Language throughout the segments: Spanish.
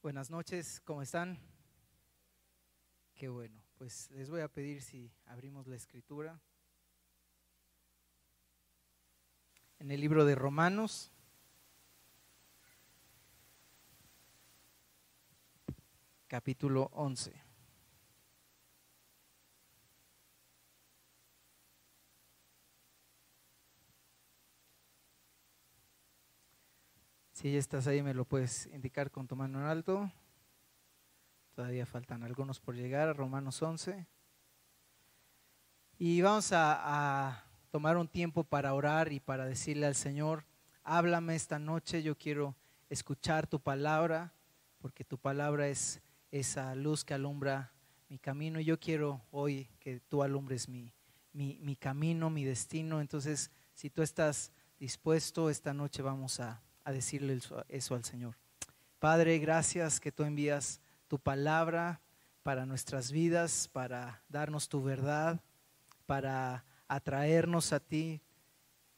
Buenas noches, ¿cómo están? Qué bueno, pues les voy a pedir si abrimos la escritura. En el libro de Romanos, capítulo 11. Si ya estás ahí, me lo puedes indicar con tu mano en alto. Todavía faltan algunos por llegar, Romanos 11. Y vamos a, a, tomar un tiempo para orar y para decirle al Señor, háblame esta noche, yo quiero escuchar tu palabra, porque tu palabra es esa luz que alumbra mi camino. Yo quiero hoy que tú alumbres mi, mi, mi camino, mi destino. Entonces, si tú estás dispuesto, esta noche vamos a a decirle eso al Señor. Padre, gracias que tú envías tu palabra para nuestras vidas, para darnos tu verdad, para atraernos a ti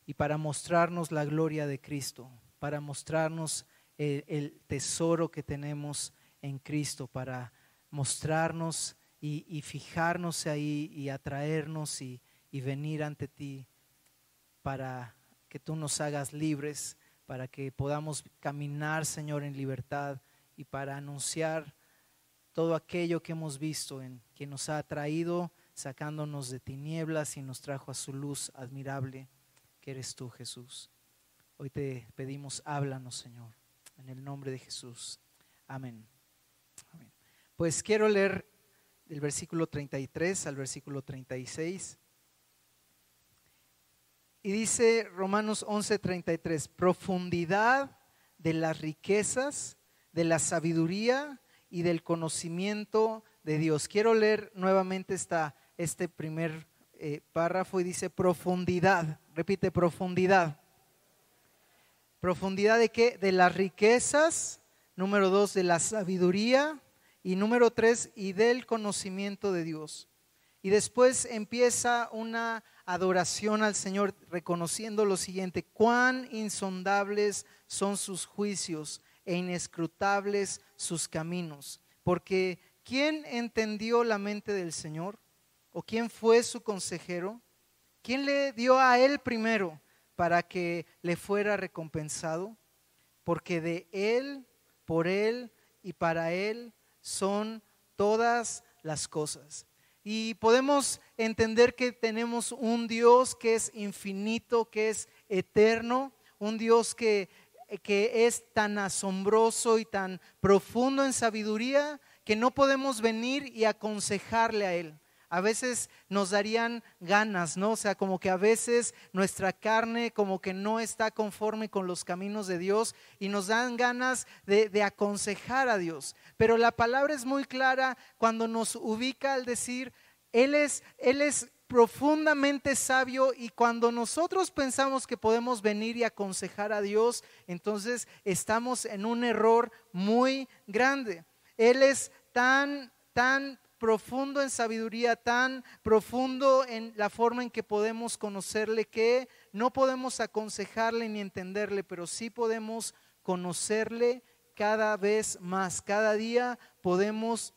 y para mostrarnos la gloria de Cristo, para mostrarnos el, tesoro que tenemos en Cristo, para mostrarnos y, fijarnos ahí y atraernos y venir ante ti para que tú nos hagas libres para que podamos caminar, Señor, en libertad y para anunciar todo aquello que hemos visto en que nos ha traído, sacándonos de tinieblas y nos trajo a su luz admirable, que eres tú, Jesús. Hoy te pedimos, háblanos, Señor, en el nombre de Jesús. Amén. Amén. Pues quiero leer el versículo 33 al versículo 36. Y dice Romanos 11:33, profundidad de las riquezas, de la sabiduría y del conocimiento de Dios. Quiero leer nuevamente esta, este primer eh, párrafo y dice profundidad, repite profundidad. Profundidad de qué? De las riquezas, número dos, de la sabiduría y número tres, y del conocimiento de Dios. Y después empieza una adoración al Señor reconociendo lo siguiente, cuán insondables son sus juicios e inescrutables sus caminos. Porque ¿quién entendió la mente del Señor? ¿O quién fue su consejero? ¿Quién le dio a él primero para que le fuera recompensado? Porque de él, por él y para él son todas las cosas. Y podemos entender que tenemos un Dios que es infinito, que es eterno, un Dios que, que es tan asombroso y tan profundo en sabiduría que no podemos venir y aconsejarle a Él a veces nos darían ganas, ¿no? O sea, como que a veces nuestra carne como que no está conforme con los caminos de Dios y nos dan ganas de, aconsejar a Dios. Pero la palabra es muy clara cuando nos ubica al decir, Él es, Él es profundamente sabio y cuando nosotros pensamos que podemos venir y aconsejar a Dios, entonces estamos en un error muy grande. Él es tan, tan profundo en sabiduría, tan profundo en la forma en que podemos conocerle, que no podemos aconsejarle ni entenderle, pero sí podemos conocerle cada vez más. Cada día podemos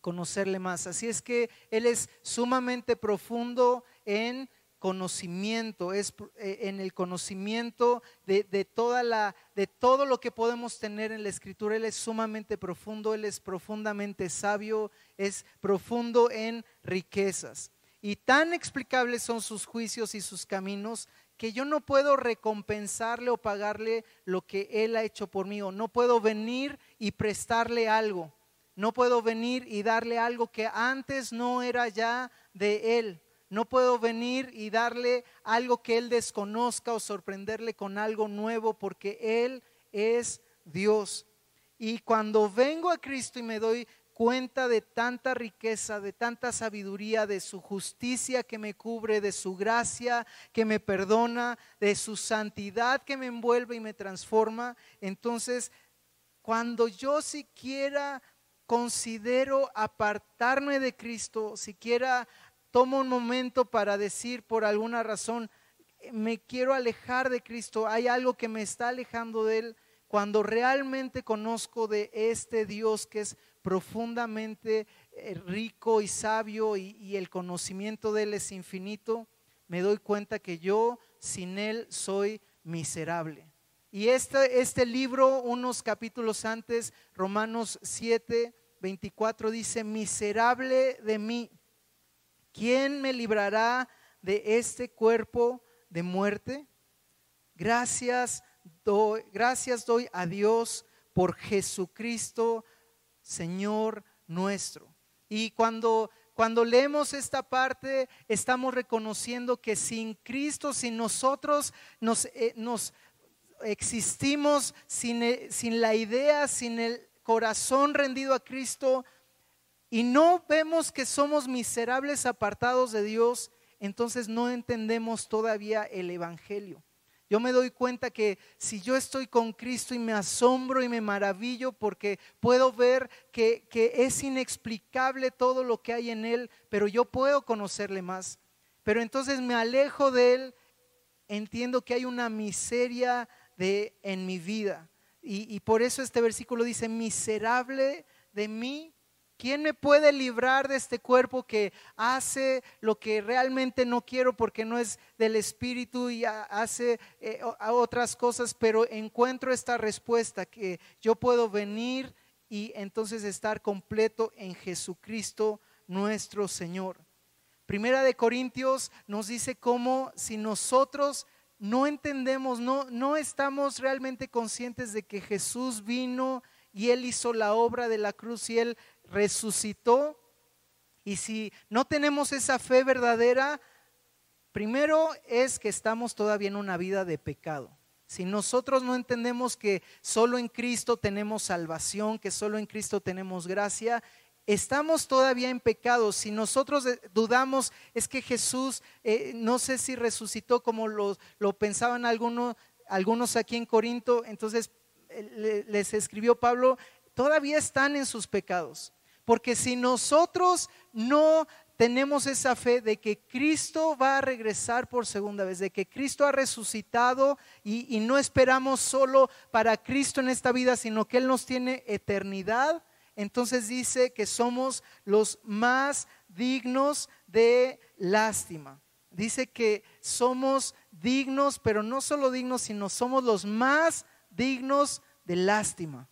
conocerle más. Así es que Él es sumamente profundo en conocimiento, es eh, en el conocimiento de, toda la, de todo lo que podemos tener en la escritura. Él es sumamente profundo, Él es profundamente sabio, es profundo en riquezas. Y tan explicables son sus juicios y sus caminos que yo no puedo recompensarle o pagarle lo que Él ha hecho por mí, o no puedo venir y prestarle algo. No puedo venir y darle algo que antes no era ya de Él. No puedo venir y darle algo que Él desconozca o sorprenderle con algo nuevo porque Él es Dios. Y cuando vengo a Cristo y me doy cuenta de tanta riqueza, de tanta sabiduría, de su justicia que me cubre, de su gracia que me perdona, de su santidad que me envuelve y me transforma, entonces cuando yo siquiera considero apartarme de Cristo, siquiera tomo un momento para decir por alguna razón, me quiero alejar de Cristo, hay algo que me está alejando de Él, cuando realmente conozco de este Dios que es profundamente eh, rico y sabio y, el conocimiento de Él es infinito, me doy cuenta que yo sin Él soy miserable. Y este, este libro, unos capítulos antes, Romanos 7, 24, dice, miserable de mí, ¿quién me librará de este cuerpo de muerte? Gracias doy, gracias doy a Dios por Jesucristo, Señor nuestro. Y cuando cuando leemos esta parte, estamos reconociendo que sin Cristo, sin nosotros, nos, eh, nos existimos sin, eh, sin la idea, sin el corazón rendido a Cristo, y no vemos que somos miserables apartados de Dios, entonces no entendemos todavía el Evangelio. Yo me doy cuenta que si yo estoy con Cristo y me asombro y me maravillo porque puedo ver que, es inexplicable todo lo que hay en Él, pero yo puedo conocerle más. Pero entonces me alejo de Él, entiendo que hay una miseria de, en mi vida. Y, y por eso este versículo dice, miserable de mí, ¿Quién me puede librar de este cuerpo que hace lo que realmente no quiero porque no es del Espíritu y hace eh, otras cosas? Pero encuentro esta respuesta que yo puedo venir y entonces estar completo en Jesucristo nuestro Señor. Primera de Corintios nos dice cómo si nosotros no entendemos, no, no estamos realmente conscientes de que Jesús vino y Él hizo la obra de la cruz y Él resucitó. Y si no tenemos esa fe verdadera, primero es que estamos todavía en una vida de pecado. Si nosotros no entendemos que solo en Cristo tenemos salvación, que solo en Cristo tenemos gracia, estamos todavía en pecado. Si nosotros dudamos, es que Jesús, eh, no sé si resucitó como lo, lo pensaban algunos, algunos aquí en Corinto, entonces eh, les escribió Pablo, todavía están en sus pecados. Porque si nosotros no tenemos esa fe de que Cristo va a regresar por segunda vez, de que Cristo ha resucitado y, no esperamos solo para Cristo en esta vida, sino que Él nos tiene eternidad, entonces dice que somos los más dignos de lástima. Dice que somos dignos, pero no solo dignos, sino somos los más dignos de lástima.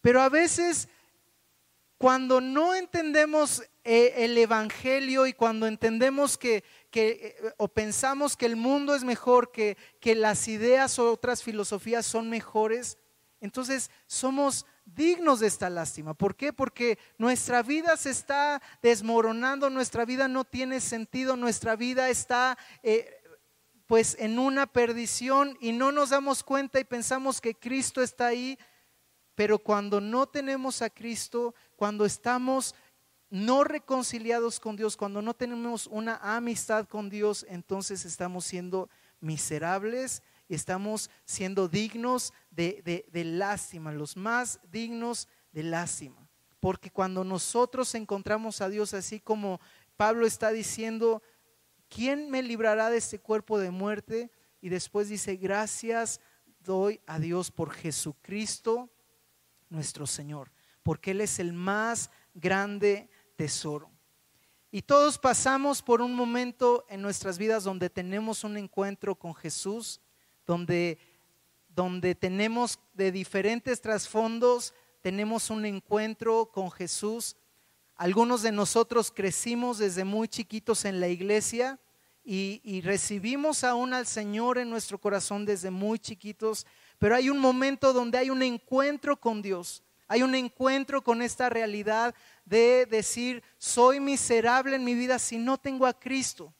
Pero a veces cuando no entendemos eh, el Evangelio y cuando entendemos que, que, eh, o pensamos que el mundo es mejor, que, que las ideas o otras filosofías son mejores, entonces somos dignos de esta lástima. ¿Por qué? Porque nuestra vida se está desmoronando, nuestra vida no tiene sentido, nuestra vida está eh, pues en una perdición y no nos damos cuenta y pensamos que Cristo está ahí, pero cuando no tenemos a Cristo, cuando estamos no reconciliados con Dios, cuando no tenemos una amistad con Dios, entonces estamos siendo miserables y estamos siendo dignos de, lástima, los más dignos de lástima. Porque cuando nosotros encontramos a Dios así como Pablo está diciendo, ¿quién me librará de este cuerpo de muerte? Y después dice, gracias doy a Dios por Jesucristo nuestro Señor porque Él es el más grande tesoro. Y todos pasamos por un momento en nuestras vidas donde tenemos un encuentro con Jesús, donde, donde tenemos de diferentes trasfondos, tenemos un encuentro con Jesús. Algunos de nosotros crecimos desde muy chiquitos en la iglesia y, y recibimos aún al Señor en nuestro corazón desde muy chiquitos, pero hay un momento donde hay un encuentro con Dios hay un encuentro con esta realidad de decir, soy miserable en mi vida si no tengo a Cristo.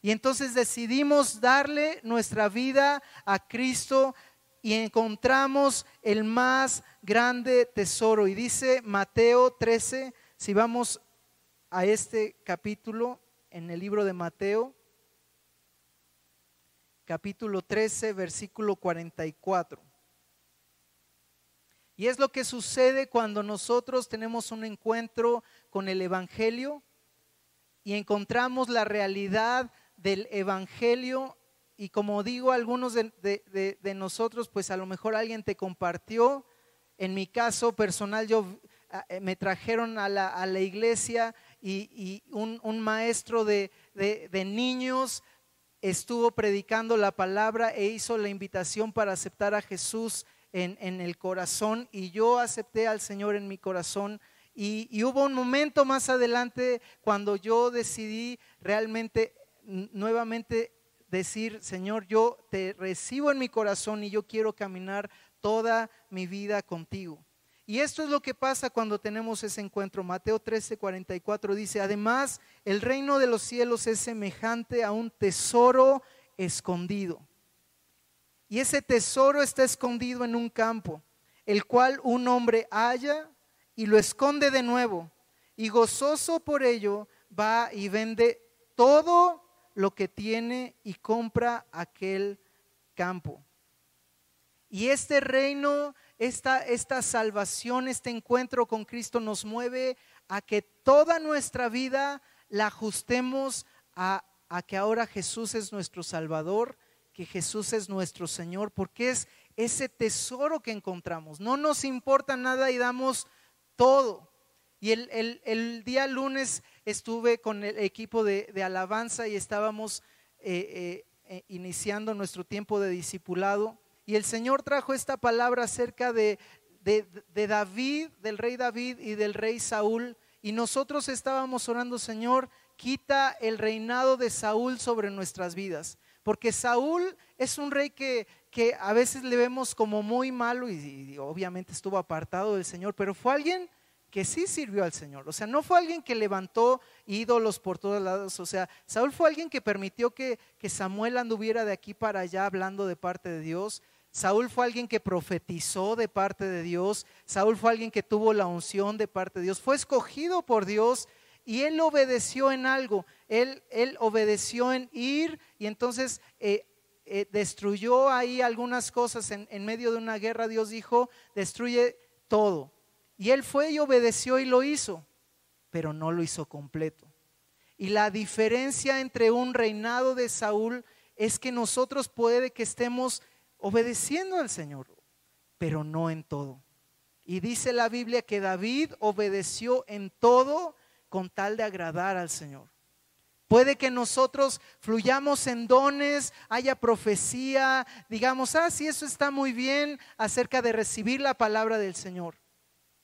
Y entonces decidimos darle nuestra vida a Cristo y encontramos el más grande tesoro. Y dice Mateo 13, si vamos a este capítulo en el libro de Mateo, capítulo 13, versículo 44. Y es lo que sucede cuando nosotros tenemos un encuentro con el Evangelio y encontramos la realidad del Evangelio y como digo, algunos de, nosotros, pues a lo mejor alguien te compartió. En mi caso personal, yo ah, eh, me trajeron a la, a la iglesia y, un, maestro de, niños estuvo predicando la palabra e hizo la invitación para aceptar a Jesús en, en el corazón y yo acepté al Señor en mi corazón. Y, y, hubo un momento más adelante cuando yo decidí realmente nuevamente decir, Señor, yo te recibo en mi corazón y yo quiero caminar toda mi vida contigo. Y esto es lo que pasa cuando tenemos ese encuentro. Mateo 13, 44 dice, además, el reino de los cielos es semejante a un tesoro escondido. Y ese tesoro está escondido en un campo, el cual un hombre halla y lo esconde de nuevo. Y gozoso por ello va y vende todo lo que tiene y compra aquel campo. Y este reino, esta, esta salvación, este encuentro con Cristo nos mueve a que toda nuestra vida la ajustemos a, a que ahora Jesús es nuestro Salvador, que Jesús es nuestro Señor, porque es ese tesoro que encontramos. No nos importa nada y damos todo. Y el, día lunes estuve con el equipo de, alabanza y estábamos eh, eh, eh, iniciando nuestro tiempo de discipulado. Y el Señor trajo esta palabra acerca de, de David, del rey David y del rey Saúl. Y nosotros estábamos orando, Señor, quita el reinado de Saúl sobre nuestras vidas. Porque Saúl es un rey que, a veces le vemos como muy malo y, obviamente estuvo apartado del Señor, pero fue alguien que sí sirvió al Señor. O sea, no fue alguien que levantó ídolos por todos lados. O sea, Saúl fue alguien que permitió que Samuel anduviera de aquí para allá hablando de parte de Dios. Saúl fue alguien que profetizó de parte de Dios. Saúl fue alguien que tuvo la unción de parte de Dios. Fue escogido por Dios y él obedeció en algo. Él, él obedeció en ir y entonces eh, eh, destruyó ahí algunas cosas en, en medio de una guerra. Dios dijo, destruye todo. Y él fue y obedeció y lo hizo, pero no lo hizo completo. Y la diferencia entre un reinado de Saúl es que nosotros puede que estemos obedeciendo al Señor, pero no en todo. Y dice la Biblia que David obedeció en todo con tal de agradar al Señor. Puede que nosotros fluyamos en dones, haya profecía, digamos, ah, sí, eso está muy bien acerca de recibir la palabra del Señor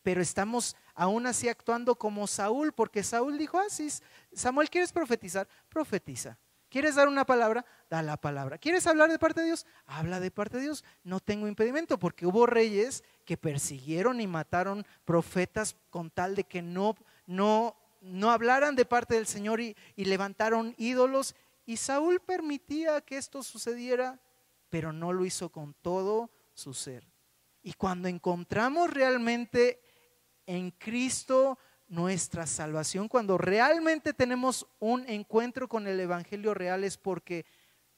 pero estamos aún así actuando como Saúl, porque Saúl dijo, ah, sí, Samuel, ¿quieres profetizar? Profetiza. ¿Quieres dar una palabra? Da la palabra. ¿Quieres hablar de parte de Dios? Habla de parte de Dios. No tengo impedimento, porque hubo reyes que persiguieron y mataron profetas con tal de que no, no, no hablaran de parte del Señor y, y levantaron ídolos. Y Saúl permitía que esto sucediera, pero no lo hizo con todo su ser. Y cuando encontramos realmente en Cristo nuestra salvación, cuando realmente tenemos un encuentro con el Evangelio real es porque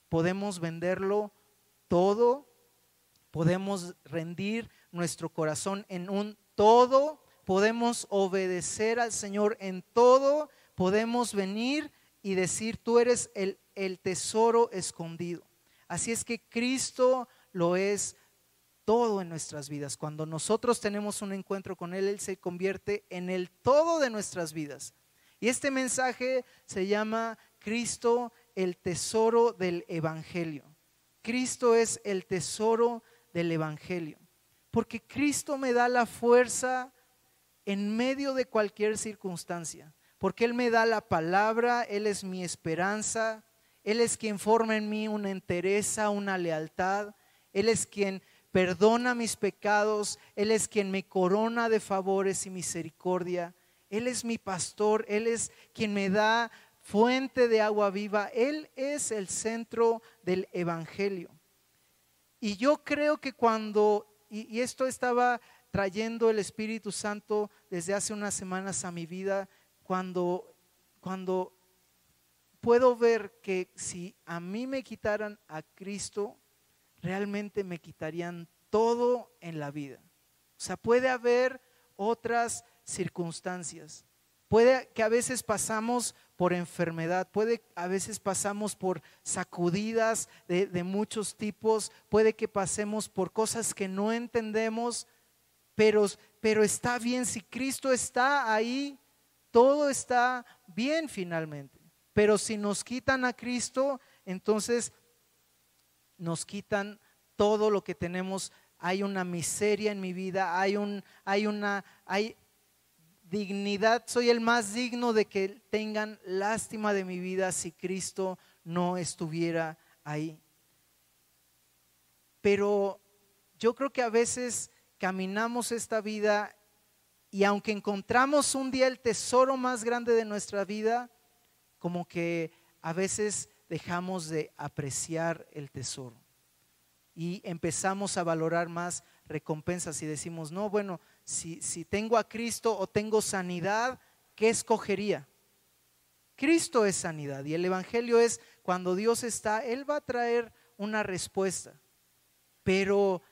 podemos venderlo todo, podemos rendir nuestro corazón en un todo, podemos obedecer al Señor en todo, podemos venir y decir, tú eres el, el tesoro escondido. Así es que Cristo lo es todo en nuestras vidas. Cuando nosotros tenemos un encuentro con Él, Él se convierte en el todo de nuestras vidas. Y este mensaje se llama Cristo, el tesoro del Evangelio. Cristo es el tesoro del Evangelio. Porque Cristo me da la fuerza en medio de cualquier circunstancia. Porque Él me da la palabra, Él es mi esperanza, Él es quien forma en mí una entereza, una lealtad. Él es quien perdona mis pecados, Él es quien me corona de favores y misericordia, Él es mi pastor, Él es quien me da fuente de agua viva, Él es el centro del Evangelio. Y yo creo que cuando, y, esto estaba trayendo el Espíritu Santo desde hace unas semanas a mi vida, cuando, cuando puedo ver que si a mí me quitaran a Cristo, realmente me quitarían todo en la vida. O sea, puede haber otras circunstancias. Puede que a veces pasamos por enfermedad, puede a veces pasamos por sacudidas de, de muchos tipos, puede que pasemos por cosas que no entendemos, pero, pero está bien, si Cristo está ahí, todo está bien finalmente. Pero si nos quitan a Cristo, entonces nos quitan todo lo que tenemos. Hay una miseria en mi vida, hay, un, hay una, hay dignidad. Soy el más digno de que tengan lástima de mi vida si Cristo no estuviera ahí. Pero yo creo que a veces caminamos esta vida y aunque encontramos un día el tesoro más grande de nuestra vida, como que a veces dejamos de apreciar el tesoro y empezamos a valorar más recompensas y decimos, no, bueno, si, si tengo a Cristo o tengo sanidad, ¿qué escogería? Cristo es sanidad y el Evangelio es cuando Dios está, Él va a traer una respuesta. Pero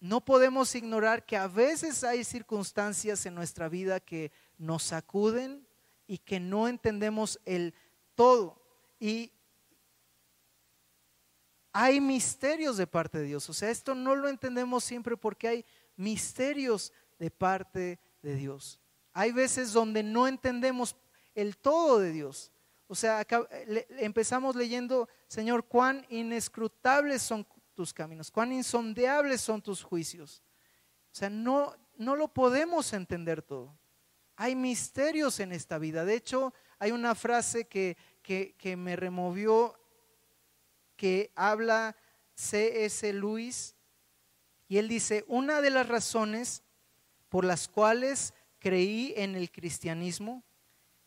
no podemos ignorar que a veces hay circunstancias en nuestra vida que nos sacuden y que no entendemos el todo. Y hay misterios de parte de Dios. O sea, esto no lo entendemos siempre porque hay misterios de parte de Dios. Hay veces donde no entendemos el todo de Dios. O sea, empezamos leyendo, Señor, cuán inescrutables son tus caminos, cuán insondeables son tus juicios. O sea, no, no lo podemos entender todo. Hay misterios en esta vida. De hecho, hay una frase que, que me removió, que habla C.S. Lewis, y él dice, una de las razones por las cuales creí en el cristianismo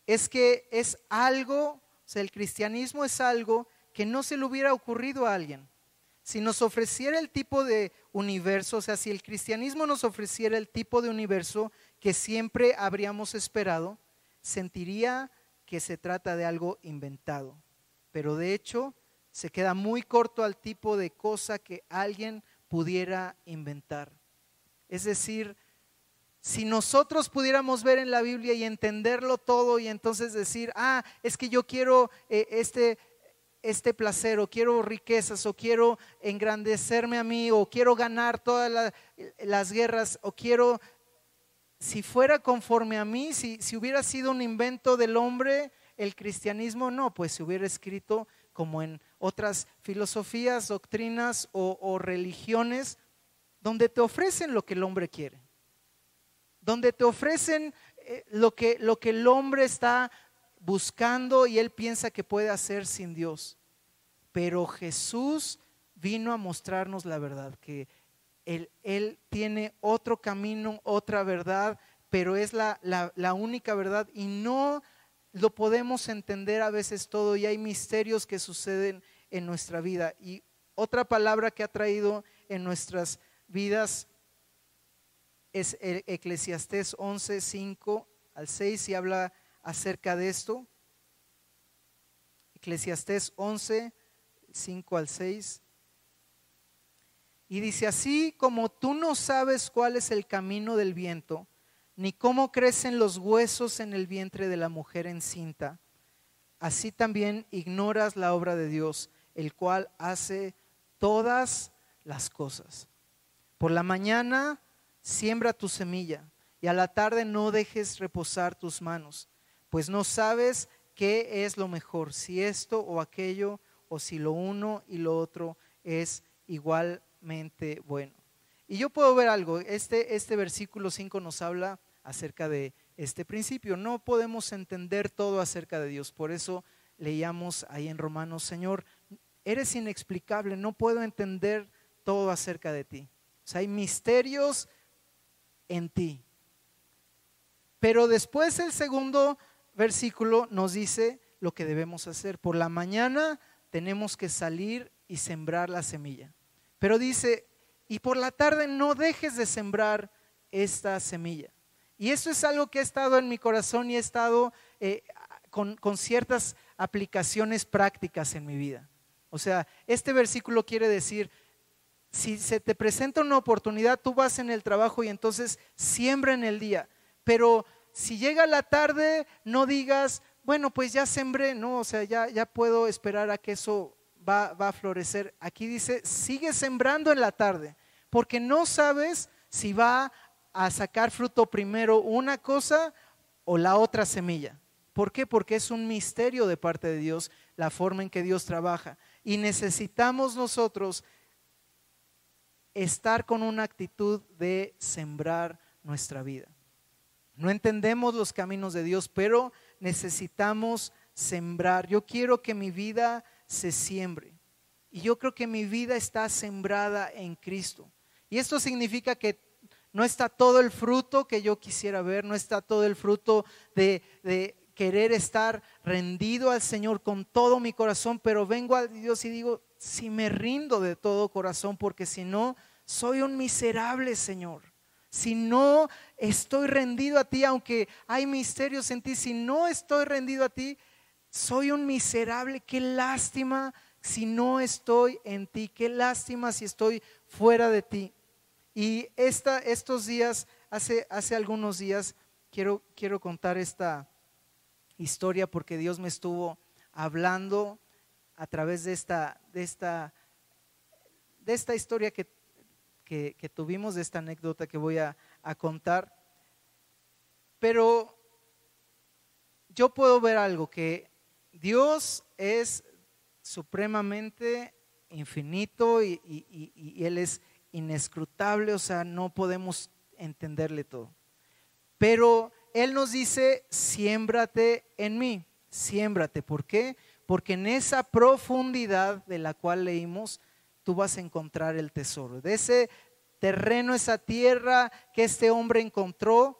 es que es algo, o sea, el cristianismo es algo que no se le hubiera ocurrido a alguien si nos ofreciera el tipo de universo, o sea, si el cristianismo nos ofreciera el tipo de universo que siempre habríamos esperado, sentiría que se trata de algo inventado. Pero de hecho, se queda muy corto al tipo de cosa que alguien pudiera inventar. Es decir, si nosotros pudiéramos ver en la Biblia y entenderlo todo y entonces decir, ah, es que yo quiero eh, este, este placer o quiero riquezas o quiero engrandecerme a mí o quiero ganar todas las guerras o quiero, si fuera conforme a mí, si, si hubiera sido un invento del hombre, el cristianismo no, pues se hubiera escrito como en otras filosofías, doctrinas o, religiones donde te ofrecen lo que el hombre quiere, donde te ofrecen eh, lo que, lo que el hombre está buscando y él piensa que puede hacer sin Dios. Pero Jesús vino a mostrarnos la verdad, que él, él tiene otro camino, otra verdad, pero es la, la, única verdad y no lo podemos entender a veces todo y hay misterios que suceden en nuestra vida. Y otra palabra que ha traído en nuestras vidas es el Eclesiastés 11, 5 al 6 y habla acerca de esto. Eclesiastés 11, 5 al 6. Y dice, así como tú no sabes cuál es el camino del viento, ni cómo crecen los huesos en el vientre de la mujer encinta, así también ignoras la obra de Dios, el cual hace todas las cosas. Por la mañana siembra tu semilla y a la tarde no dejes reposar tus manos pues no sabes qué es lo mejor, si esto o aquello, o si lo uno y lo otro es igualmente bueno. Y yo puedo ver algo, este, este versículo 5 nos habla acerca de este principio. No podemos entender todo acerca de Dios, por eso leíamos ahí en Romanos, Señor, eres inexplicable, no puedo entender todo acerca de ti. O sea, hay misterios en ti. Pero después el segundo versículo nos dice lo que debemos hacer. Por la mañana tenemos que salir y sembrar la semilla. Pero dice, y por la tarde no dejes de sembrar esta semilla. Y eso es algo que ha estado en mi corazón y he estado eh, con, con ciertas aplicaciones prácticas en mi vida. O sea, este versículo quiere decir, si se te presenta una oportunidad, tú vas en el trabajo y entonces siembra en el día. Pero si llega la tarde, no digas, bueno, pues ya sembré, ¿no? O sea, ya, ya puedo esperar a que eso va, va a florecer. Aquí dice, sigue sembrando en la tarde, porque no sabes si va a sacar fruto primero una cosa o la otra semilla. ¿Por qué? Porque es un misterio de parte de Dios la forma en que Dios trabaja. Y necesitamos nosotros estar con una actitud de sembrar nuestra vida. No entendemos los caminos de Dios, pero necesitamos sembrar. Yo quiero que mi vida se siembre. Y yo creo que mi vida está sembrada en Cristo. Y esto significa que no está todo el fruto que yo quisiera ver, no está todo el fruto de, querer estar rendido al Señor con todo mi corazón, pero vengo a Dios y digo, si me rindo de todo corazón, porque si no, soy un miserable, Señor. Si no estoy rendido a ti, aunque hay misterios en ti, si no estoy rendido a ti, soy un miserable. Qué lástima si no estoy en ti. Qué lástima si estoy fuera de ti. Y esta, estos días, hace, hace algunos días, quiero, quiero contar esta historia porque Dios me estuvo hablando a través de esta, de esta, de esta historia que que, tuvimos, de esta anécdota que voy a, contar. Pero yo puedo ver algo, que Dios es supremamente infinito y, y, Él es inescrutable, o sea, no podemos entenderle todo. Pero Él nos dice, siémbrate en mí, siémbrate. ¿Por qué? Porque en esa profundidad de la cual leímos, tú vas a encontrar el tesoro. De ese terreno, esa tierra que este hombre encontró,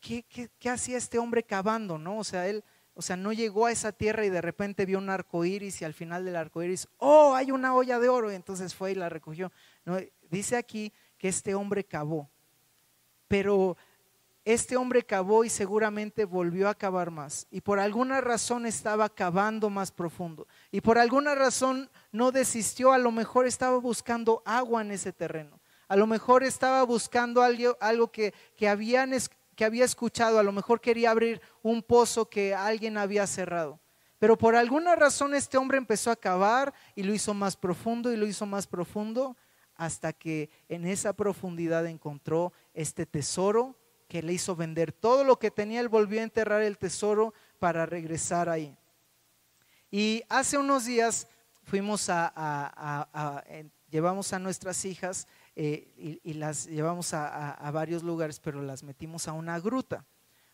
¿qué, hacía este hombre cavando? ¿no? O sea, él, o sea, no llegó a esa tierra y de repente vio un arco iris y al final del arco iris, oh, hay una olla de oro, y entonces fue y la recogió. No, dice aquí que este hombre cavó, pero este hombre cavó y seguramente volvió a cavar más. Y por alguna razón estaba cavando más profundo. Y por alguna razón no desistió. A lo mejor estaba buscando agua en ese terreno. A lo mejor estaba buscando algo, que, que, habían, que había escuchado. A lo mejor quería abrir un pozo que alguien había cerrado. Pero por alguna razón este hombre empezó a cavar y lo hizo más profundo y lo hizo más profundo hasta que en esa profundidad encontró este tesoro que le hizo vender todo lo que tenía, él volvió a enterrar el tesoro para regresar ahí. Y hace unos días fuimos a, llevamos a nuestras hijas eh, y, las llevamos a, varios lugares, pero las metimos a una gruta.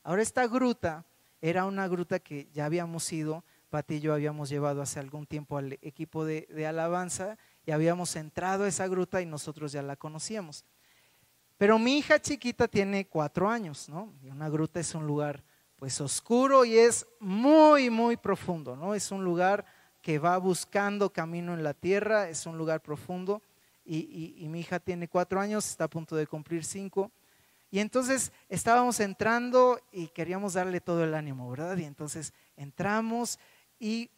Ahora esta gruta era una gruta que ya habíamos ido, Pati y yo habíamos llevado hace algún tiempo al equipo de, de alabanza y habíamos entrado a esa gruta y nosotros ya la conocíamos. Pero mi hija chiquita tiene cuatro años, ¿no? Y una gruta es un lugar pues oscuro y es muy, muy profundo, ¿no? Es un lugar que va buscando camino en la tierra, es un lugar profundo. Y, y, mi hija tiene cuatro años, está a punto de cumplir cinco. Y entonces estábamos entrando y queríamos darle todo el ánimo, ¿verdad? Y entonces entramos y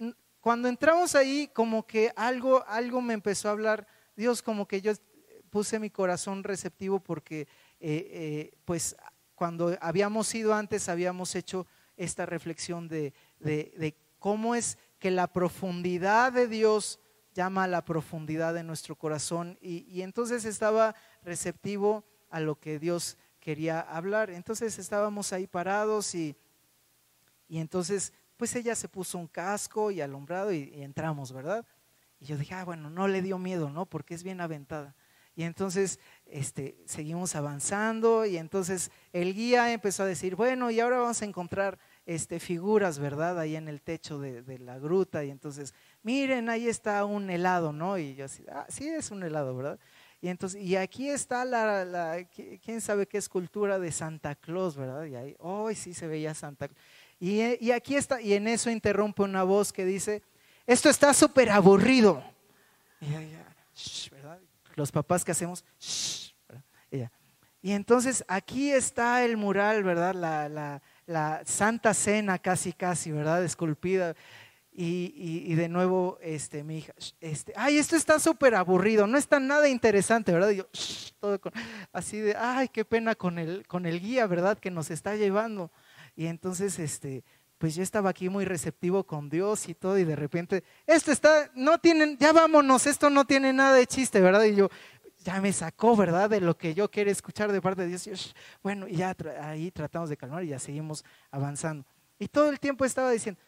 cuando entramos ahí, como que algo, algo me empezó a hablar, Dios, como que yo puse mi corazón receptivo porque eh, eh, pues cuando habíamos ido antes habíamos hecho esta reflexión de, cómo es que la profundidad de Dios llama a la profundidad de nuestro corazón y, entonces estaba receptivo a lo que Dios quería hablar. Entonces estábamos ahí parados y, y entonces pues ella se puso un casco y alumbrado y, entramos, ¿verdad? Y yo dije, ah, bueno, no le dio miedo, ¿no? Porque es bien aventada. Y entonces este, seguimos avanzando y entonces el guía empezó a decir, bueno, y ahora vamos a encontrar este, figuras, ¿verdad? Ahí en el techo de, la gruta y entonces, miren, ahí está un helado, ¿no? Y yo así, ah, sí es un helado, ¿verdad? Y entonces, y aquí está la, quién sabe qué escultura de Santa Claus, ¿verdad? Y ahí, hoy sí se veía Santa Claus. Y, y aquí está, y en eso interrumpe una voz que dice, esto está súper aburrido. Y ahí, ¿verdad? Los papás que hacemos, y entonces aquí está el mural, ¿verdad? La, la, Santa Cena casi, casi, ¿verdad? Esculpida. Y, y, de nuevo, este, mi hija, este, ay, esto está súper aburrido, no está nada interesante, ¿verdad? Y yo, todo así de, ay, qué pena con el, con el guía, ¿verdad? Que nos está llevando. Y entonces, este, pues yo estaba aquí muy receptivo con Dios y todo, y de repente, esto está, no tienen, ya vámonos, esto no tiene nada de chiste, ¿verdad? Y yo, ya me sacó, ¿verdad? De lo que yo quería escuchar de parte de Dios. Bueno, y ya ahí tratamos de calmar y ya seguimos avanzando. Y todo el tiempo estaba diciendo,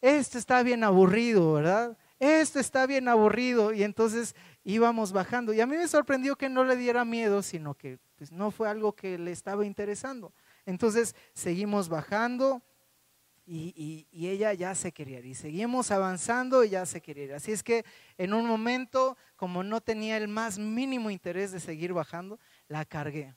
esto está bien aburrido, ¿verdad? Esto está bien aburrido. Y entonces íbamos bajando. Y a mí me sorprendió que no le diera miedo, sino que pues, no fue algo que le estaba interesando. Entonces seguimos bajando y, ella ya se quería ir. Y seguimos avanzando y ya se quería ir. Así es que en un momento, como no tenía el más mínimo interés de seguir bajando, la cargué.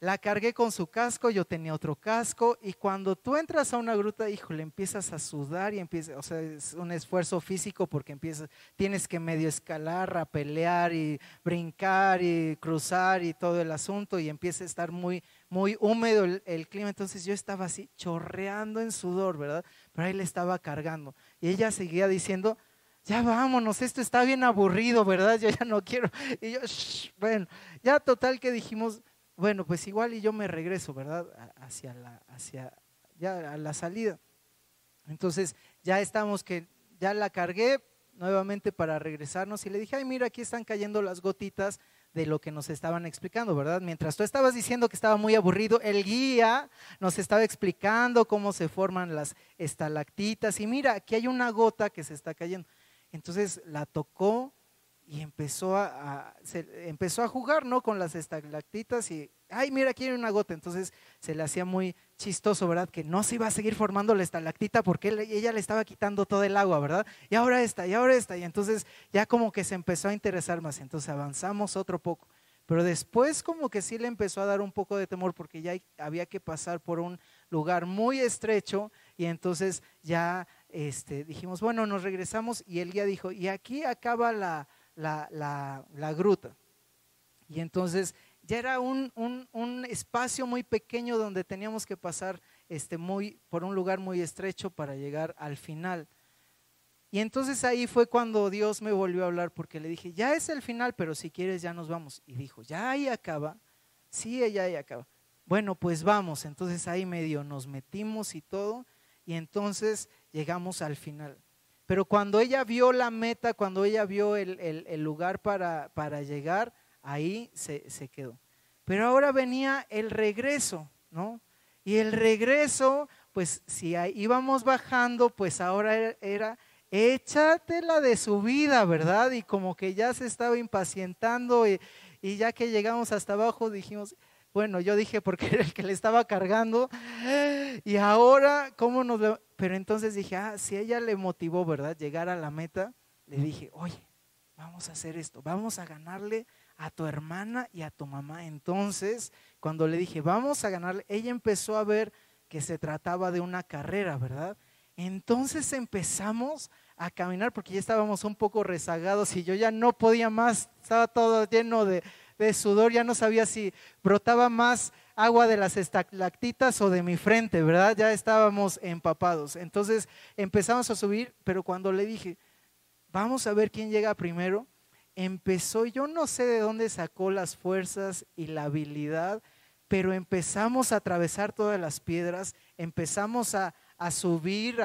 La cargué con su casco, yo tenía otro casco y cuando tú entras a una gruta, híjole, empiezas a sudar y empiezas, o sea, es un esfuerzo físico porque empiezas, tienes que medio escalar, a pelear y brincar y cruzar y todo el asunto y empieza a estar muy, muy húmedo el, clima. Entonces yo estaba así chorreando en sudor, ¿verdad? Pero ahí le estaba cargando y ella seguía diciendo, ya vámonos, esto está bien aburrido, ¿verdad? Yo ya no quiero. Y yo, bueno, ya total que dijimos, bueno, pues igual y yo me regreso, ¿verdad? Hacia la, hacia, ya a la salida. Entonces ya estamos que, ya la cargué nuevamente para regresarnos y le dije, ay, mira, aquí están cayendo las gotitas de lo que nos estaban explicando, ¿verdad? Mientras tú estabas diciendo que estaba muy aburrido, el guía nos estaba explicando cómo se forman las estalactitas y mira, aquí hay una gota que se está cayendo. Entonces la tocó y empezó a, empezó a jugar, ¿no? Con las estalactitas y, ay, mira, aquí hay una gota. Entonces se le hacía muy chistoso, ¿verdad? Que no se iba a seguir formando la estalactita porque ella le estaba quitando todo el agua, ¿verdad? Y ahora esta, y ahora esta. Y entonces ya como que se empezó a interesar más. Entonces avanzamos otro poco. Pero después como que sí le empezó a dar un poco de temor porque ya había que pasar por un lugar muy estrecho y entonces ya este, dijimos, bueno, nos regresamos y el guía dijo, y aquí acaba la, la, la, gruta. Y entonces ya era un, un, espacio muy pequeño donde teníamos que pasar este, muy, por un lugar muy estrecho para llegar al final. Y entonces ahí fue cuando Dios me volvió a hablar porque le dije, ya es el final, pero si quieres ya nos vamos. Y dijo, ya ahí acaba. Sí, ya ahí acaba. Bueno, pues vamos. Entonces ahí medio nos metimos y todo. Y entonces llegamos al final. Pero cuando ella vio la meta, cuando ella vio el, lugar para, para, llegar, ahí se, quedó. Pero ahora venía el regreso, ¿no? Y el regreso, pues si íbamos bajando, pues ahora era, era échatela de su vida, ¿verdad? Y como que ya se estaba impacientando y, y ya que llegamos hasta abajo dijimos, bueno, yo dije porque era el que le estaba cargando. Y ahora, ¿cómo nos? Pero entonces dije, ah, si ella le motivó, ¿verdad? Llegar a la meta, le dije, oye, vamos a hacer esto, vamos a ganarle a tu hermana y a tu mamá. Entonces, cuando le dije, vamos a ganarle, ella empezó a ver que se trataba de una carrera, ¿verdad? Entonces empezamos a caminar porque ya estábamos un poco rezagados y yo ya no podía más, estaba todo lleno de, de sudor, ya no sabía si brotaba más agua de las estalactitas o de mi frente, ¿verdad? Ya estábamos empapados. Entonces empezamos a subir, pero cuando le dije, vamos a ver quién llega primero, empezó, yo no sé de dónde sacó las fuerzas y la habilidad, pero empezamos a atravesar todas las piedras, empezamos a, a subir,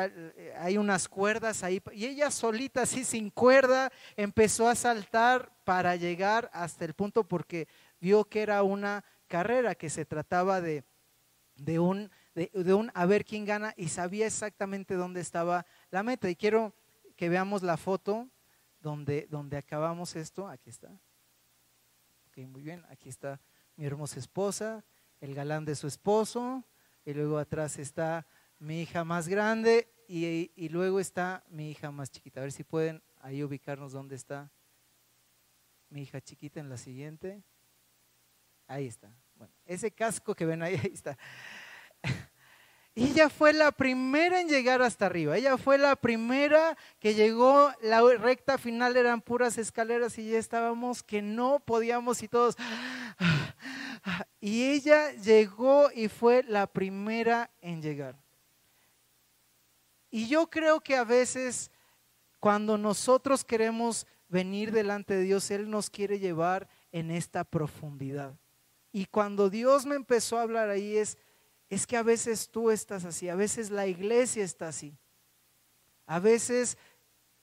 hay unas cuerdas ahí, y ella solita, así sin cuerda, empezó a saltar para llegar hasta el punto porque vio que era una carrera, que se trataba de, de, un, de, un a ver quién gana y sabía exactamente dónde estaba la meta. Y quiero que veamos la foto donde, donde acabamos esto. Aquí está. Okay, muy bien, aquí está mi hermosa esposa, el galán de su esposo, y luego atrás está mi hija más grande y, luego está mi hija más chiquita. A ver si pueden ahí ubicarnos dónde está mi hija chiquita en la siguiente. Ahí está. Bueno, ese casco que ven ahí, ahí está. Ella fue la primera en llegar hasta arriba. Ella fue la primera que llegó, la recta final eran puras escaleras y ya estábamos que no podíamos y todos. Y ella llegó y fue la primera en llegar. Y yo creo que a veces cuando nosotros queremos venir delante de Dios, Él nos quiere llevar en esta profundidad. Y cuando Dios me empezó a hablar ahí es, es que a veces tú estás así, a veces la iglesia está así. A veces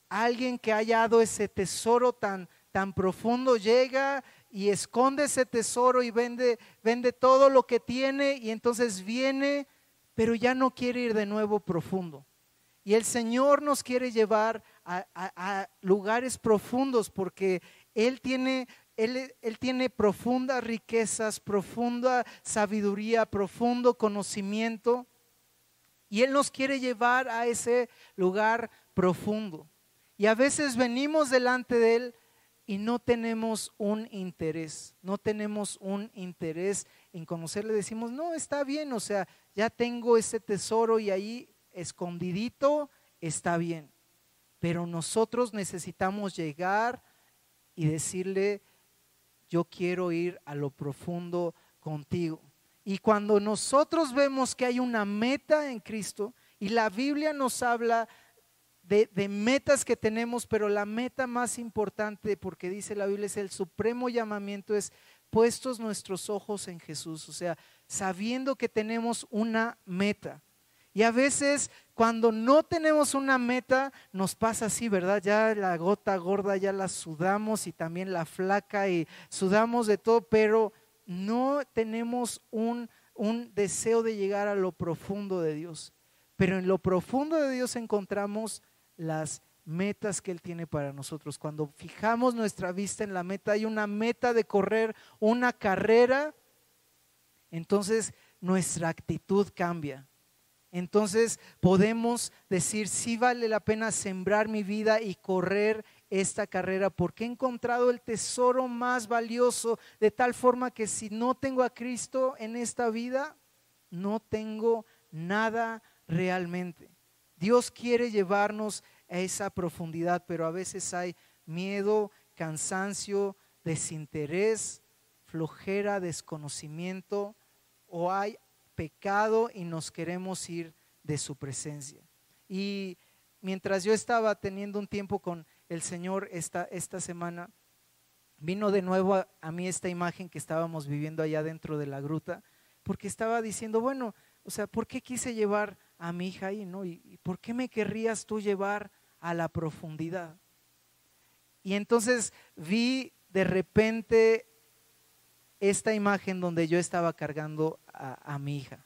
alguien que ha hallado ese tesoro tan, tan profundo llega y esconde ese tesoro y vende, vende todo lo que tiene y entonces viene, pero ya no quiere ir de nuevo profundo. Y el Señor nos quiere llevar a, lugares profundos porque Él tiene él, tiene profundas riquezas, profunda sabiduría, profundo conocimiento. Y Él nos quiere llevar a ese lugar profundo. Y a veces venimos delante de Él y no tenemos un interés, no tenemos un interés en conocerle. Decimos, no, está bien, o sea, ya tengo ese tesoro y ahí escondidito está bien. Pero nosotros necesitamos llegar y decirle, yo quiero ir a lo profundo contigo. Y cuando nosotros vemos que hay una meta en Cristo, y la Biblia nos habla de, metas que tenemos, pero la meta más importante, porque dice la Biblia, es el supremo llamamiento, es puestos nuestros ojos en Jesús, o sea, sabiendo que tenemos una meta. Y a veces cuando no tenemos una meta, nos pasa así, ¿verdad? Ya la gota gorda ya la sudamos y también la flaca y sudamos de todo, pero no tenemos un, un deseo de llegar a lo profundo de Dios. Pero en lo profundo de Dios encontramos las metas que Él tiene para nosotros. Cuando fijamos nuestra vista en la meta, hay una meta de correr una carrera, entonces nuestra actitud cambia entonces podemos decir, sí vale la pena sembrar mi vida y correr esta carrera porque he encontrado el tesoro más valioso de tal forma que si no tengo a Cristo en esta vida, no tengo nada realmente. Dios quiere llevarnos a esa profundidad, pero a veces hay miedo, cansancio, desinterés, flojera, desconocimiento o hay pecado y nos queremos ir de su presencia. Y mientras yo estaba teniendo un tiempo con el Señor esta, esta semana, vino de nuevo a, mí esta imagen que estábamos viviendo allá dentro de la gruta, porque estaba diciendo, bueno, o sea, ¿por qué quise llevar a mi hija ahí, no? ¿Y, y por qué me querrías tú llevar a la profundidad? Y entonces vi de repente esta imagen donde yo estaba cargando a, mi hija.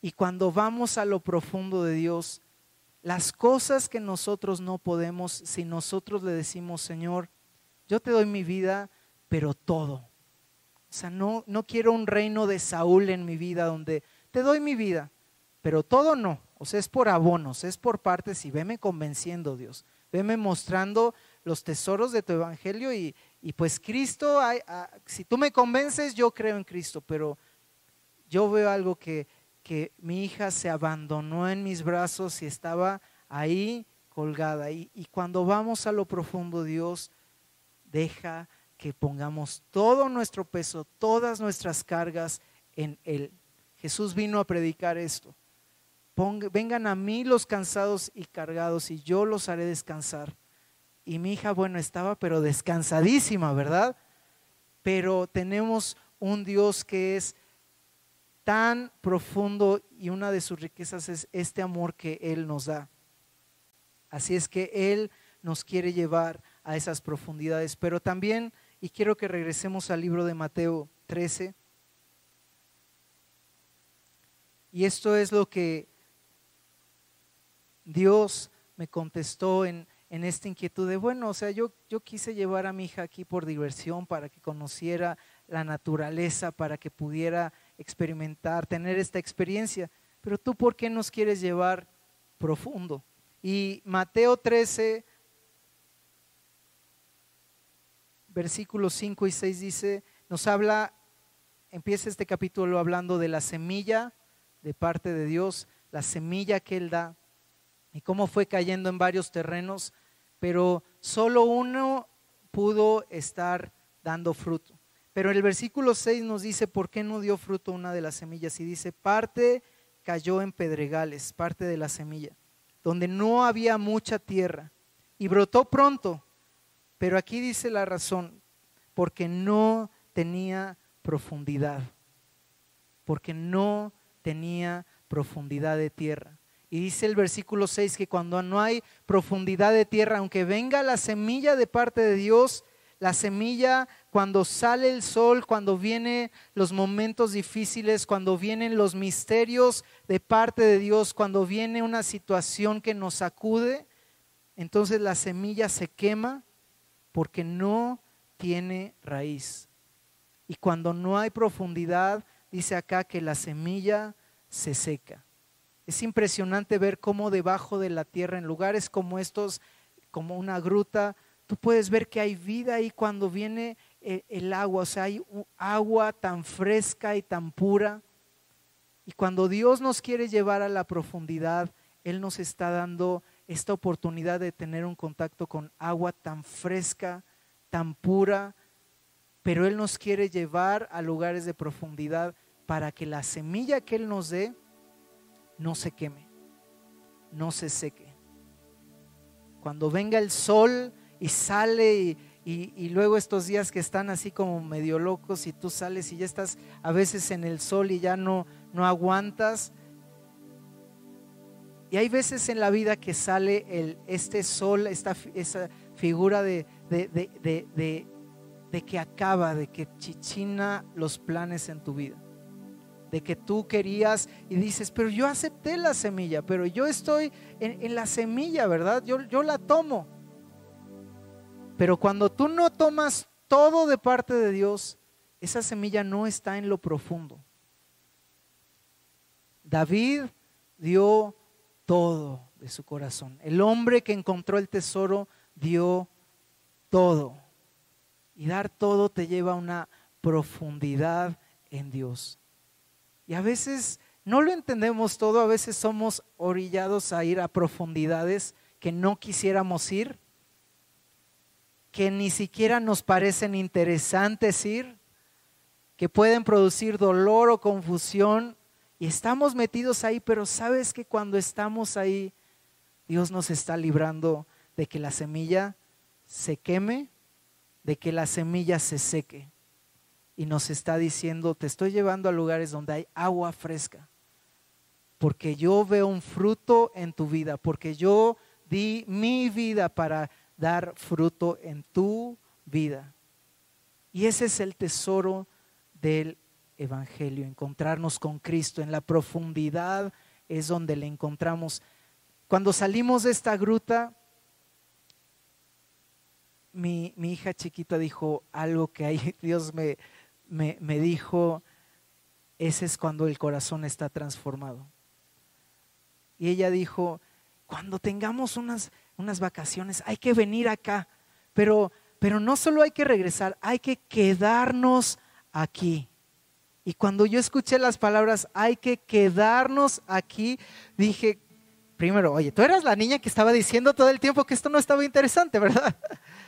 Y cuando vamos a lo profundo de Dios, las cosas que nosotros no podemos, si nosotros le decimos, Señor, yo te doy mi vida, pero todo. O sea, no, no quiero un reino de Saúl en mi vida donde te doy mi vida, pero todo no. O sea, es por abonos, es por partes y veme convenciendo, Dios. Veme mostrando los tesoros de tu evangelio y, y pues Cristo, ah, si tú me convences, yo creo en Cristo, pero yo veo algo que, que mi hija se abandonó en mis brazos y estaba ahí colgada. Y, y cuando vamos a lo profundo, Dios deja que pongamos todo nuestro peso, todas nuestras cargas en Él. Jesús vino a predicar esto. vengan a mí los cansados y cargados y yo los haré descansar. Y mi hija, bueno, estaba pero descansadísima, ¿verdad? Pero tenemos un Dios que es tan profundo y una de sus riquezas es este amor que Él nos da. Así es que Él nos quiere llevar a esas profundidades. Pero también, y quiero que regresemos al libro de Mateo 13, y esto es lo que Dios me contestó en, en esta inquietud de, bueno, o sea, yo, yo quise llevar a mi hija aquí por diversión, para que conociera la naturaleza, para que pudiera experimentar, tener esta experiencia, pero tú, ¿por qué nos quieres llevar profundo? Y Mateo 13, versículos 5 y 6 dice, nos habla, empieza este capítulo hablando de la semilla de parte de Dios, la semilla que Él da y cómo fue cayendo en varios terrenos, pero solo uno pudo estar dando fruto. Pero el versículo 6 nos dice por qué no dio fruto una de las semillas y dice, parte cayó en pedregales, parte de la semilla, donde no había mucha tierra y brotó pronto. Pero aquí dice la razón, porque no tenía profundidad, porque no tenía profundidad de tierra. Y dice el versículo 6 que cuando no hay profundidad de tierra, aunque venga la semilla de parte de Dios, la semilla cuando sale el sol, cuando vienen los momentos difíciles, cuando vienen los misterios de parte de Dios, cuando viene una situación que nos sacude, entonces la semilla se quema porque no tiene raíz. Y cuando no hay profundidad, dice acá que la semilla se seca. Es impresionante ver cómo debajo de la tierra, en lugares como estos, como una gruta, tú puedes ver que hay vida y cuando viene el, el agua, o sea, hay agua tan fresca y tan pura. Y cuando Dios nos quiere llevar a la profundidad, Él nos está dando esta oportunidad de tener un contacto con agua tan fresca, tan pura, pero Él nos quiere llevar a lugares de profundidad para que la semilla que Él nos dé no se queme, no se seque. Cuando venga el sol y sale y, y, luego estos días que están así como medio locos y tú sales y ya estás a veces en el sol y ya no, no aguantas, y hay veces en la vida que sale el, este sol, esta, esa figura de, de, que acaba, de que chichina los planes en tu vida. De que tú querías y dices, pero yo acepté la semilla, pero yo estoy en, la semilla, ¿verdad? Yo, yo la tomo. Pero cuando tú no tomas todo de parte de Dios, esa semilla no está en lo profundo. David dio todo de su corazón. El hombre que encontró el tesoro dio todo. Y dar todo te lleva a una profundidad en Dios. Y a veces no lo entendemos todo, a veces somos orillados a ir a profundidades que no quisiéramos ir, que ni siquiera nos parecen interesantes ir, que pueden producir dolor o confusión y estamos metidos ahí, pero sabes que cuando estamos ahí, Dios nos está librando de que la semilla se queme, de que la semilla se seque. Y nos está diciendo, te estoy llevando a lugares donde hay agua fresca, porque yo veo un fruto en tu vida, porque yo di mi vida para dar fruto en tu vida. Y ese es el tesoro del evangelio, encontrarnos con Cristo en la profundidad es donde le encontramos. Cuando salimos de esta gruta, mi, hija chiquita dijo algo que ahí Dios me, me, dijo, ese es cuando el corazón está transformado. Y ella dijo, cuando tengamos unas, unas vacaciones, hay que venir acá, pero, pero no solo hay que regresar, hay que quedarnos aquí. Y cuando yo escuché las palabras, hay que quedarnos aquí, dije, primero, oye, tú eras la niña que estaba diciendo todo el tiempo que esto no estaba interesante, ¿verdad?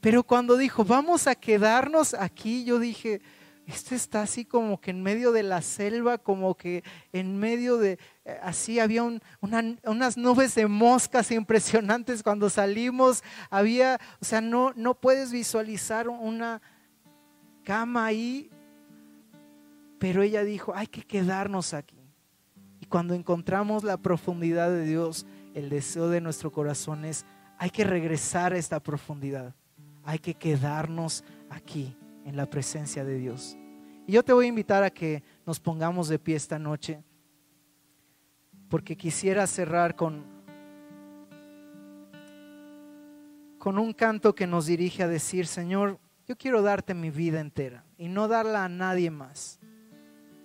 Pero cuando dijo, vamos a quedarnos aquí, yo dije, esto está así como que en medio de la selva, como que en medio de, eh, así había unas nubes de moscas impresionantes cuando salimos, había, o sea, no, no puedes visualizar una cama ahí pero ella dijo, hay que quedarnos aquí. Y cuando encontramos la profundidad de Dios, el deseo de nuestro corazón es, hay que regresar a esta profundidad. Hay que quedarnos aquí en la presencia de Dios. Y yo te voy a invitar a que nos pongamos de pie esta noche, porque quisiera cerrar con, con un canto que nos dirige a decir, Señor, yo quiero darte mi vida entera y no darla a nadie más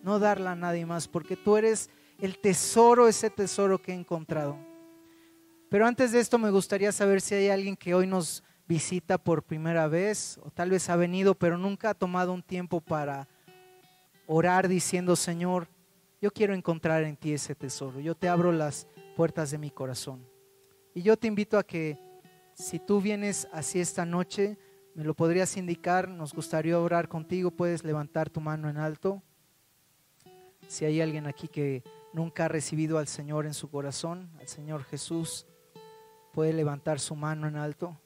no darla a nadie más, porque tú eres el tesoro, ese tesoro que he encontrado. Pero antes de esto me gustaría saber si hay alguien que hoy nos visita por primera vez, o tal vez ha venido, pero nunca ha tomado un tiempo para orar diciendo, Señor, yo quiero encontrar en ti ese tesoro, yo te abro las puertas de mi corazón. Y yo te invito a que si tú vienes así esta noche, me lo podrías indicar, nos gustaría orar contigo, puedes levantar tu mano en alto. Si hay alguien aquí que nunca ha recibido al Señor en su corazón, al Señor Jesús, puede levantar su mano en alto.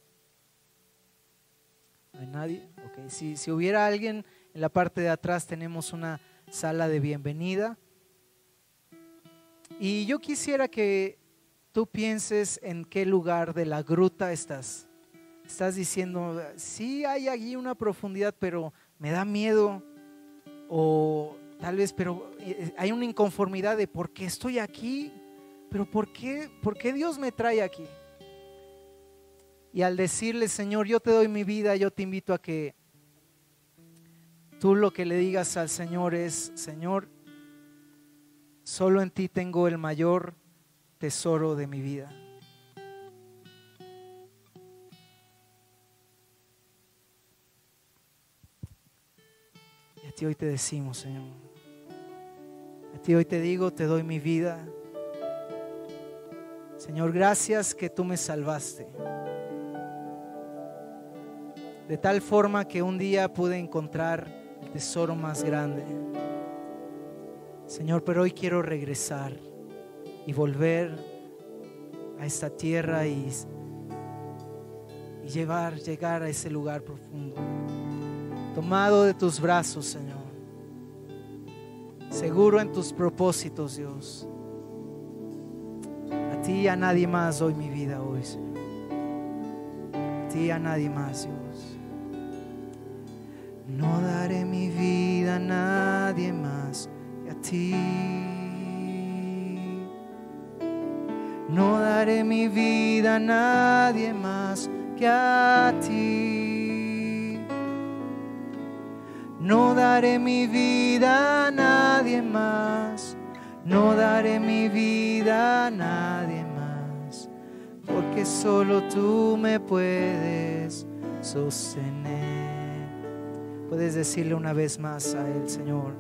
¿No hay nadie? Okay. Si, si hubiera alguien, en la parte de atrás tenemos una sala de bienvenida. Y yo quisiera que tú pienses en qué lugar de la gruta estás. Estás diciendo, sí hay allí una profundidad, pero me da miedo. O tal vez, pero eh, hay una inconformidad de por qué estoy aquí, pero por qué, por qué Dios me trae aquí. Y al decirle, Señor, yo te doy mi vida, yo te invito a que tú lo que le digas al Señor es, Señor, solo en ti tengo el mayor tesoro de mi vida. Y a ti hoy te decimos, Señor. A ti hoy te digo, te doy mi vida. Señor, gracias que tú me salvaste. De tal forma que un día pude encontrar el tesoro más grande. Señor, pero hoy quiero regresar y volver a esta tierra y, llevar, llegar a ese lugar profundo. Tomado de tus brazos, Señor. Seguro en tus propósitos, Dios. A ti y a nadie más doy mi vida hoy, Señor. A ti y a nadie más, Dios. No daré mi vida a nadie más que a ti. No daré mi vida a nadie más que a ti. No daré mi vida a nadie más. No daré mi vida a nadie más. Porque solo tú me puedes sostener. Puedes decirle una vez más a Él, Señor,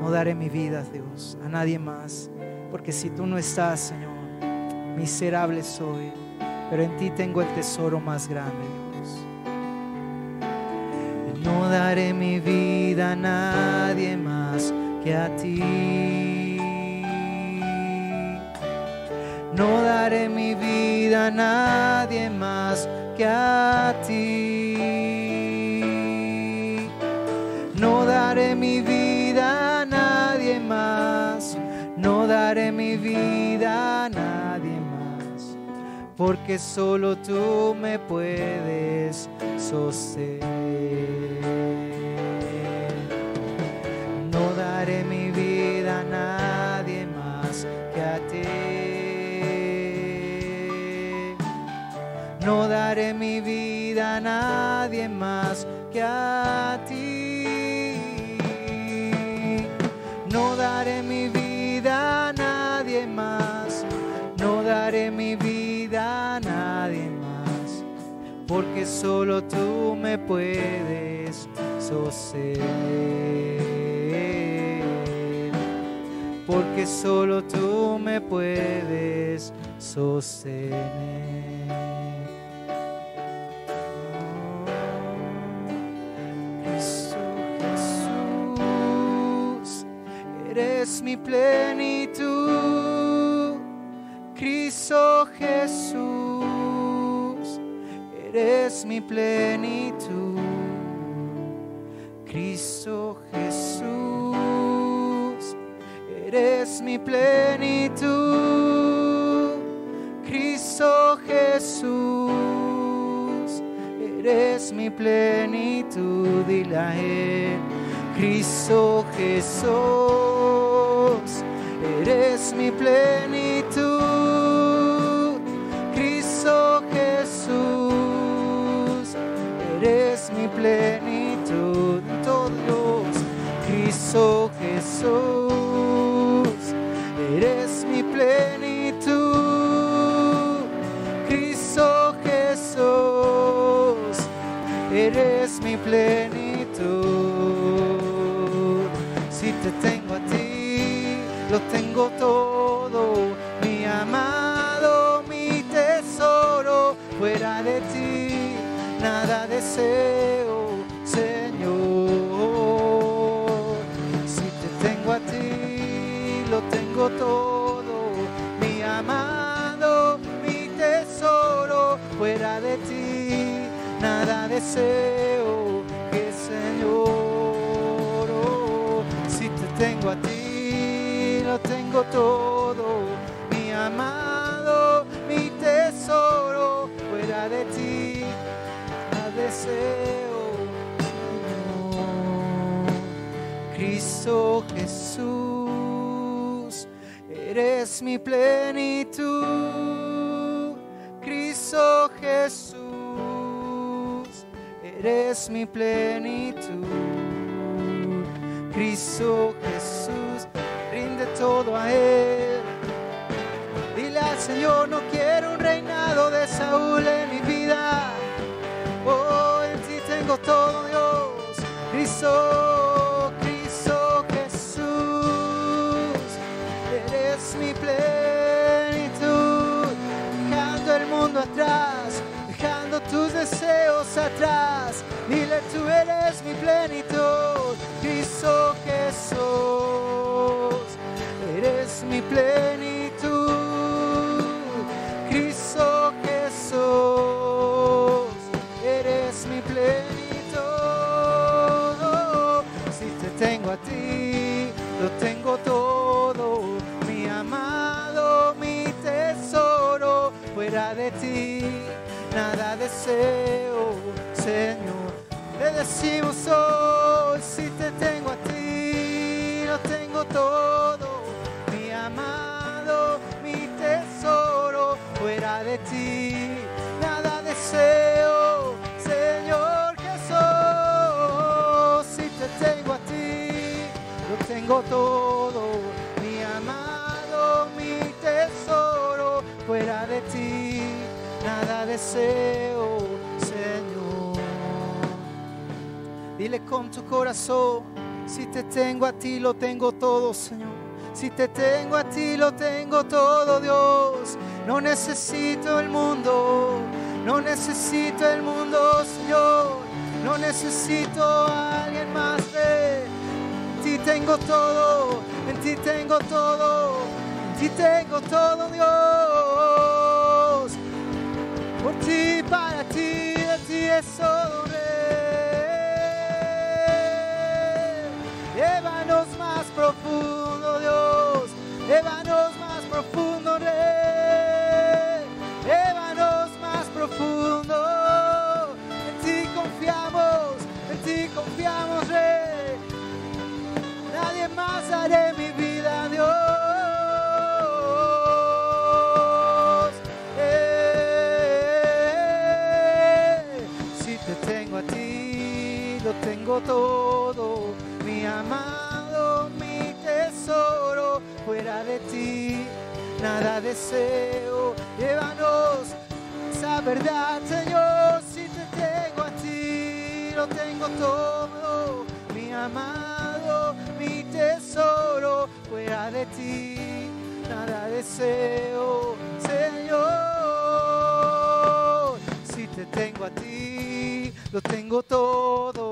no daré mi vida, Dios, a nadie más. Porque si tú no estás, Señor, miserable soy, pero en ti tengo el tesoro más grande, Dios. No daré mi vida a nadie más que a ti. No daré mi vida a nadie más que a ti. Daré mi vida a nadie más. Porque solo tú me puedes sostener. No daré mi vida a nadie más que a ti. No daré mi vida Porque solo tú me puedes sostener. Porque solo tú me puedes sostener. Cristo Jesús, eres mi plenitud. Cristo Jesús, eres mi plenitud. Cristo Jesús, eres mi plenitud. Cristo Jesús, eres mi plenitud. Dile a Él, Cristo Jesús, eres mi plenitud. Mi plenitud. En todo Dios, Cristo Jesús, eres mi plenitud. Cristo Jesús, eres mi plenitud. Si te tengo a ti, lo tengo todo, mi amado, mi tesoro, fuera de ti, nada deseo, tengo todo, mi amado, mi tesoro, fuera de ti, nada deseo que Señor. Oh, si te tengo a ti, lo tengo todo, amado, mi tesoro, fuera de ti, la deseo. Cristo mi plenitud. Cristo Jesús, eres mi plenitud. Cristo Jesús, rinde todo a Él. Dile al Señor, no quiero un reinado de Saúl en mi vida. Oh, en ti tengo todo, Dios. Cristo, atrás, dejando tus deseos atrás. Dile, tú eres mi plenitud. Cristo Jesús, eres mi plenitud. Deseo, Señor. Le decimos hoy, si te tengo a ti, lo tengo todo. Mi amado, mi tesoro, fuera de ti, nada deseo, Señor Jesús. Si te tengo a ti, lo tengo todo. Deseo, Señor. Dile con tu corazón, si te tengo a ti, lo tengo todo, Señor. Si te tengo a ti, lo tengo todo, Dios. No necesito el mundo, no necesito el mundo, Señor. No necesito a alguien más. eh. En ti tengo todo, en ti tengo todo, en ti tengo todo, Dios. Por ti, para ti, de ti es todo, tengo todo. Mi amado, mi tesoro, fuera de ti, nada deseo. Llévanos esa verdad, Señor. Si te tengo a ti, lo tengo todo. Mi amado, mi tesoro, fuera de ti, nada deseo, Señor. Si te tengo a ti, lo tengo todo.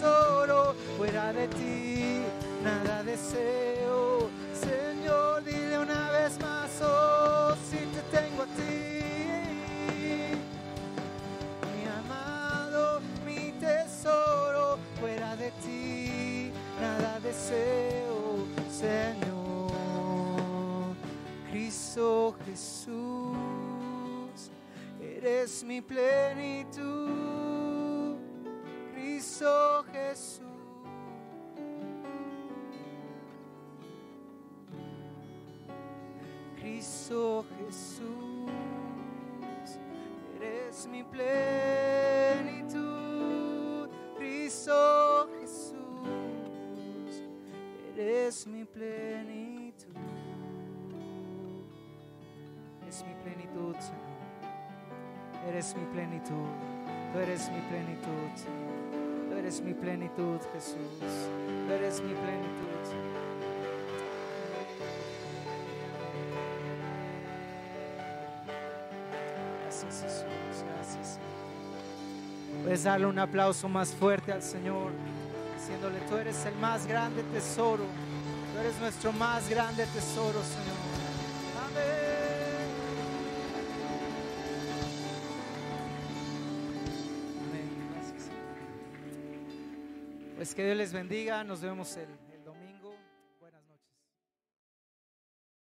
Tesoro, fuera de ti, nada deseo, Señor. Dile una vez más, oh, si te tengo a ti mi amado, mi tesoro, fuera de ti, nada deseo, Señor. Cristo Jesús, eres mi plenitud. Cristo Jesús. Cristo Jesús, eres mi plenitud. Cristo Jesús, eres mi plenitud. Es mi plenitud, Señor. Eres mi plenitud. Eres mi plenitud eres mi plenitud, Jesús. Tú eres mi plenitud. Gracias, Jesús. Gracias. Puedes darle un aplauso más fuerte al Señor, diciéndole, tú eres el más grande tesoro. Tú eres nuestro más grande tesoro, Señor. Pues que Dios les bendiga, nos vemos el